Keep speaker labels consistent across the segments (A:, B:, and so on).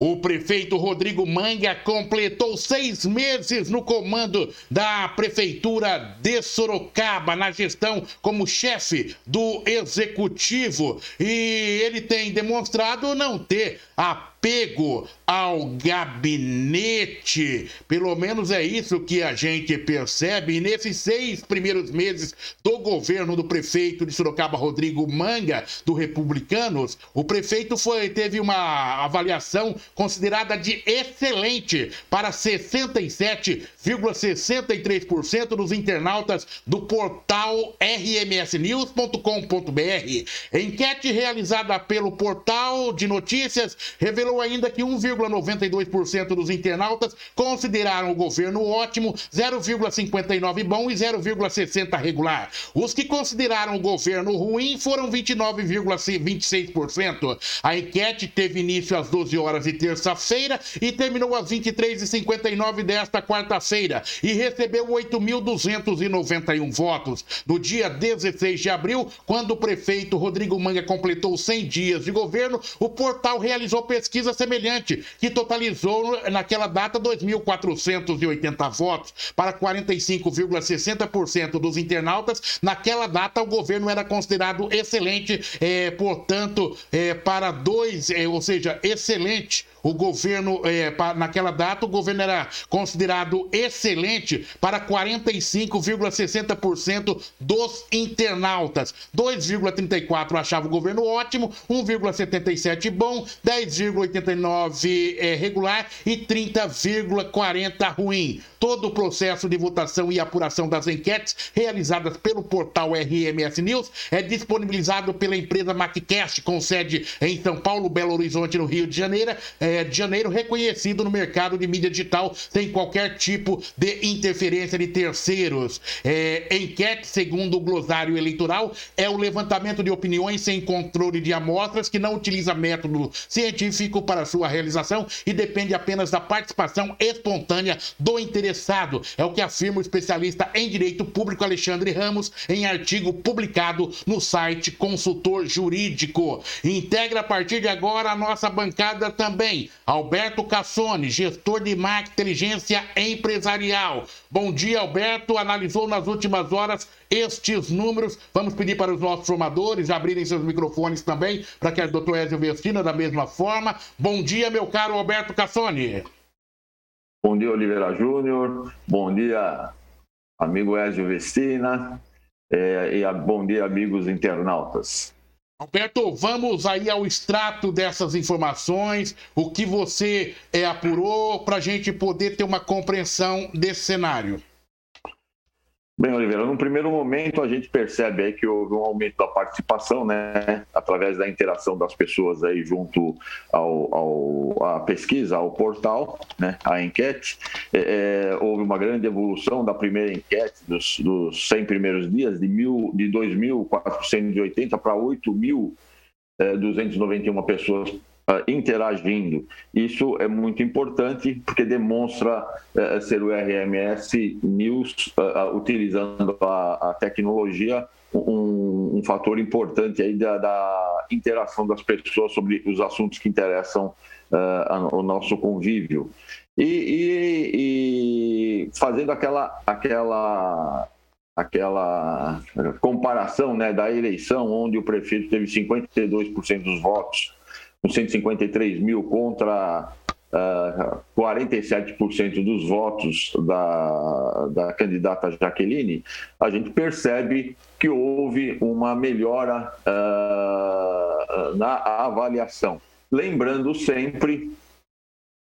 A: O prefeito Rodrigo Manga completou seis meses no comando da Prefeitura de Sorocaba, na gestão como chefe do executivo. E ele tem demonstrado não ter apego ao gabinete. Pelo menos é isso que a gente percebe. E nesses seis primeiros meses do governo do prefeito de Sorocaba, Rodrigo Manga, do Republicanos, o prefeito foi, teve uma avaliação considerada de excelente para 67,63% dos internautas do portal rmsnews.com.br. Enquete realizada pelo portal de notícias revelou ainda que 1,92% dos internautas consideraram o governo ótimo, 0,59 bom e 0,60 regular. Os que consideraram o governo ruim foram 29,26%. A enquete teve início às 12 horas de terça-feira e terminou às 23h59 desta quarta-feira e recebeu 8.291 votos. No dia 16 de abril, quando o prefeito Rodrigo Manga completou 100 dias de governo, o portal realizou pesquisa semelhante, que totalizou naquela data 2.480 votos para 45,60% dos internautas. Naquela data, o governo era considerado excelente, é, portanto, é, para dois, é, ou seja, excelente o governo, é, naquela data, o governo era considerado excelente para 45,60% dos internautas. 2,34% achavam o governo ótimo, 1,77% bom, 10,89% é, regular e 30,40% ruim. Todo o processo de votação e apuração das enquetes realizadas pelo portal RMS News é disponibilizado pela empresa MacCast, com sede em São Paulo, Belo Horizonte, no Rio de Janeiro. É, de Janeiro, reconhecido no mercado de mídia digital sem qualquer tipo de interferência de terceiros. É, enquete, segundo o glossário eleitoral, é o levantamento de opiniões sem controle de amostras que não utiliza método científico para sua realização e depende apenas da participação espontânea do É o que afirma o especialista em direito público Alexandre Ramos em artigo publicado no site Consultor Jurídico. Integra a partir de agora a nossa bancada também Alberto Cassone, gestor de marca inteligência empresarial. Bom dia, Alberto. Analisou nas últimas horas estes números. Vamos pedir para os nossos formadores abrirem seus microfones também, para que a doutora Ezio Vestina, da mesma forma. Bom dia, meu caro Alberto Cassone.
B: Bom dia, Oliveira Júnior. Bom dia, amigo Ezio Vestina. É, e bom dia, amigos internautas.
A: Alberto, vamos aí ao extrato dessas informações, o que você é, apurou, para a gente poder ter uma compreensão desse cenário.
B: Bem, Oliveira, num primeiro momento a gente percebe aí que houve um aumento da participação, né, através da interação das pessoas aí junto ao, ao à pesquisa, ao portal, né, à enquete. É, é houve uma grande evolução da primeira enquete dos, dos 100 primeiros dias, de, mil, de 2.480 para 8.291 é, pessoas interagindo. Isso é muito importante porque demonstra uh, ser o RMS News uh, utilizando a, a tecnologia um, um, fator importante aí da, da, interação das pessoas sobre os assuntos que interessam uh, o nosso convívio. E, e, e, fazendo aquela, aquela, aquela comparação né, da eleição, onde o prefeito teve 52% dos votos com 153 mil contra uh, ah, 47% dos votos da, da candidata Jaqueline, a gente percebe que houve uma melhora uh, na avaliação. Lembrando sempre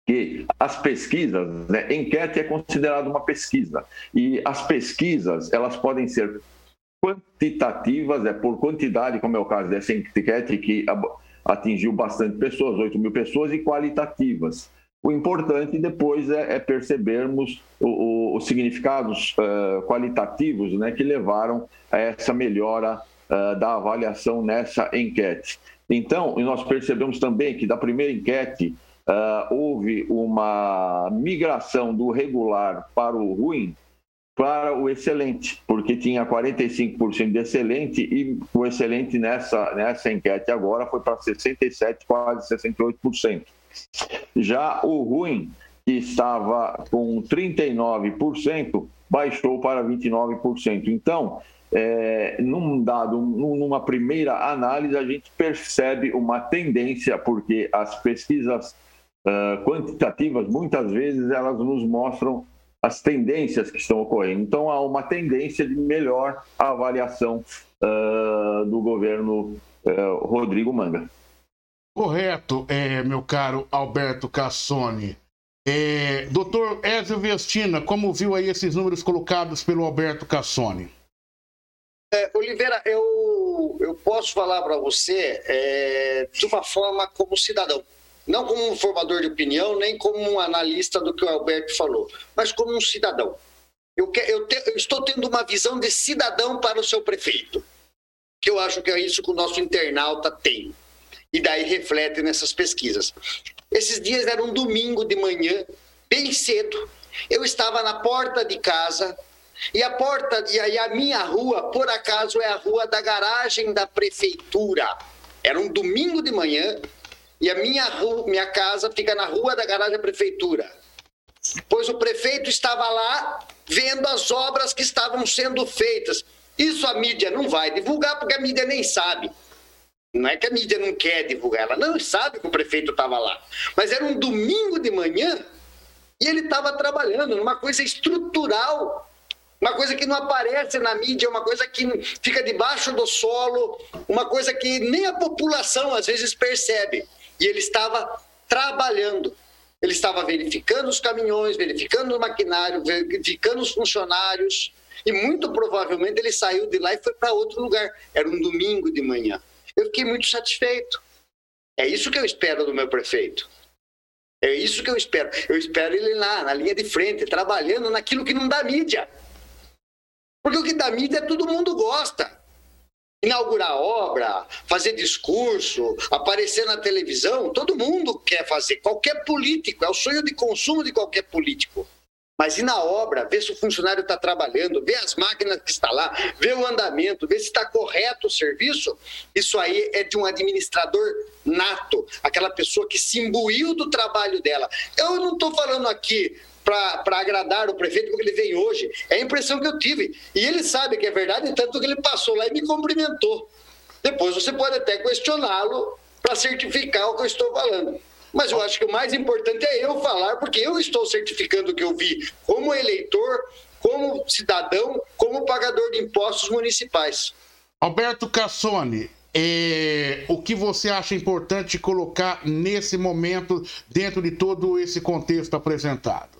B: que as pesquisas, né, enquete é considerada uma pesquisa e as pesquisas elas podem ser quantitativas, é por quantidade, como é o caso dessa enquete que atingiu bastante pessoas, 8 mil pessoas, e qualitativas. O importante depois é, é percebermos os significados uh, qualitativos né, que levaram a essa melhora uh, da avaliação nessa enquete. Então, nós percebemos também que da primeira enquete uh, houve uma migração do regular para o ruim, para o excelente, porque tinha 45% de excelente e o excelente nessa, nessa enquete agora foi para 67%, quase 68%. Já o ruim, que estava com 39%, baixou para 29%. Então, é, num dado, numa primeira análise, a gente percebe uma tendência, porque as pesquisas uh, quantitativas, muitas vezes, elas nos mostram as tendências que estão ocorrendo. Então, há uma tendência de melhor avaliação uh, do governo uh, Rodrigo Manga.
A: Correto, é, meu caro Alberto Cassoni. É, doutor Ezio Vestina, como viu aí esses números colocados pelo Alberto Cassoni?
C: É, Oliveira, eu, eu posso falar para você é, de uma forma como cidadão. Não como um formador de opinião, nem como um analista do que o Alberto falou, mas como um cidadão. Eu, que, eu, te, eu estou tendo uma visão de cidadão para o seu prefeito, que eu acho que é isso que o nosso internauta tem. E daí reflete nessas pesquisas. Esses dias era um domingo de manhã, bem cedo. Eu estava na porta de casa e a porta e aí a minha rua, por acaso, é a rua da garagem da prefeitura. Era um domingo de manhã e a minha rua, minha casa fica na rua da garagem da prefeitura. Pois o prefeito estava lá vendo as obras que estavam sendo feitas. Isso a mídia não vai divulgar porque a mídia nem sabe. Não é que a mídia não quer divulgar, ela não sabe que o prefeito estava lá. Mas era um domingo de manhã e ele estava trabalhando numa coisa estrutural uma coisa que não aparece na mídia, uma coisa que fica debaixo do solo, uma coisa que nem a população às vezes percebe. E ele estava trabalhando. Ele estava verificando os caminhões, verificando o maquinário, verificando os funcionários. E muito provavelmente ele saiu de lá e foi para outro lugar. Era um domingo de manhã. Eu fiquei muito satisfeito. É isso que eu espero do meu prefeito. É isso que eu espero. Eu espero ele lá, na linha de frente, trabalhando naquilo que não dá mídia. Porque o que dá mídia todo mundo gosta. Inaugurar obra, fazer discurso, aparecer na televisão, todo mundo quer fazer. Qualquer político, é o sonho de consumo de qualquer político. Mas ir na obra, ver se o funcionário está trabalhando, ver as máquinas que estão lá, ver o andamento, ver se está correto o serviço, isso aí é de um administrador nato, aquela pessoa que se imbuiu do trabalho dela. Eu não estou falando aqui para agradar o prefeito, porque ele veio hoje. Impressão que eu tive. E ele sabe que é verdade, tanto que ele passou lá e me cumprimentou. Depois você pode até questioná-lo para certificar o que eu estou falando. Mas eu acho que o mais importante é eu falar, porque eu estou certificando o que eu vi como eleitor, como cidadão, como pagador de impostos municipais.
A: Alberto Cassone, é, o que você acha importante colocar nesse momento, dentro de todo esse contexto apresentado?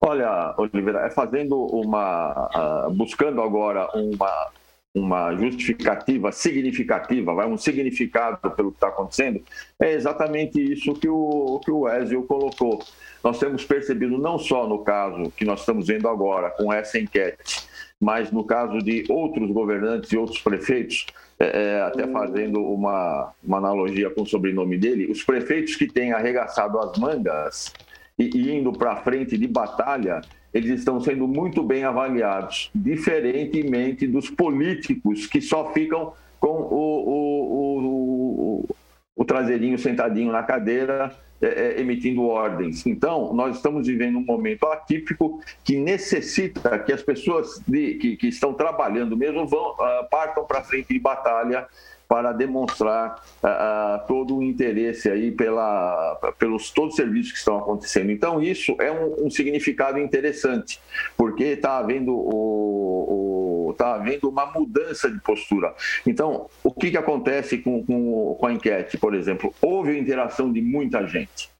B: Olha, Oliveira, é fazendo uma. Uh, buscando agora uma, uma justificativa significativa, vai, um significado pelo que está acontecendo, é exatamente isso que o, que o Ezio colocou. Nós temos percebido, não só no caso que nós estamos vendo agora com essa enquete, mas no caso de outros governantes e outros prefeitos, é, é até fazendo uma, uma analogia com o sobrenome dele, os prefeitos que têm arregaçado as mangas e indo para frente de batalha, eles estão sendo muito bem avaliados, diferentemente dos políticos que só ficam com o, o, o, o traseirinho sentadinho na cadeira, é, é, emitindo ordens. Então, nós estamos vivendo um momento atípico que necessita que as pessoas de, que, que estão trabalhando mesmo vão, uh, partam para frente de batalha para demonstrar uh, todo o interesse aí pela, pelos todos os serviços que estão acontecendo. Então, isso é um, um significado interessante, porque está havendo, o, o, tá havendo uma mudança de postura. Então, o que, que acontece com, com, com a enquete, por exemplo? Houve interação de muita gente.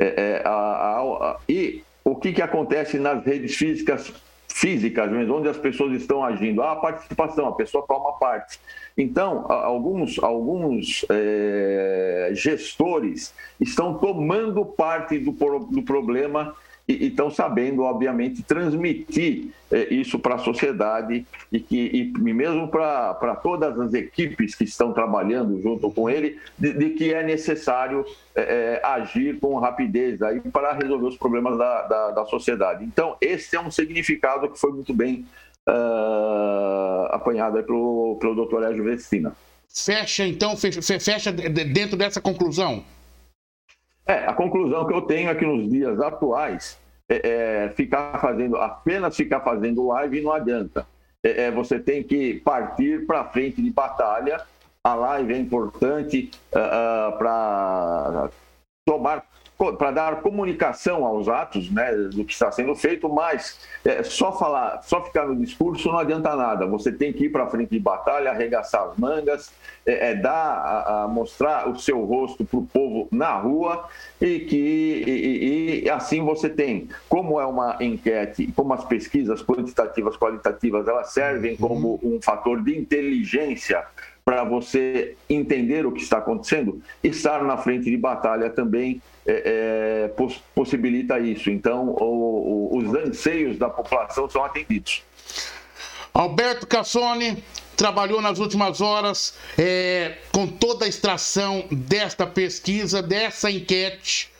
B: É, é, a, a, a, e o que, que acontece nas redes físicas físicas, onde as pessoas estão agindo. Há a participação, a pessoa toma parte. Então, alguns, alguns é, gestores estão tomando parte do, do problema e estão sabendo, obviamente, transmitir é, isso para a sociedade e, que, e mesmo para todas as equipes que estão trabalhando junto com ele, de, de que é necessário é, agir com rapidez aí para resolver os problemas da, da, da, sociedade. Então, esse é um significado que foi muito bem uh, apanhado pelo, pelo doutor Egio Vestina.
A: Fecha, então, fecha, fecha dentro dessa conclusão?
B: A conclusão que eu tenho é que nos dias atuais, é, é, ficar fazendo, apenas ficar fazendo live não adianta. É, é você tem que partir para frente de batalha. A live é importante uh, uh, para tomar para dar comunicação aos atos né, do que está sendo feito, mas é, só falar, só ficar no discurso não adianta nada. Você tem que ir para frente de batalha, arregaçar as mangas, é, é dar, a, a, mostrar o seu rosto para o povo na rua e que e, e, assim você tem, como é uma enquete, como as pesquisas quantitativas, qualitativas, elas servem uhum. como um fator de inteligência para você entender o que está acontecendo, estar na frente de batalha também é, é, poss possibilita isso. Então, o, o, os anseios da população são atendidos.
A: Alberto Cassone trabalhou nas últimas horas é, com toda a extração desta pesquisa, dessa enquete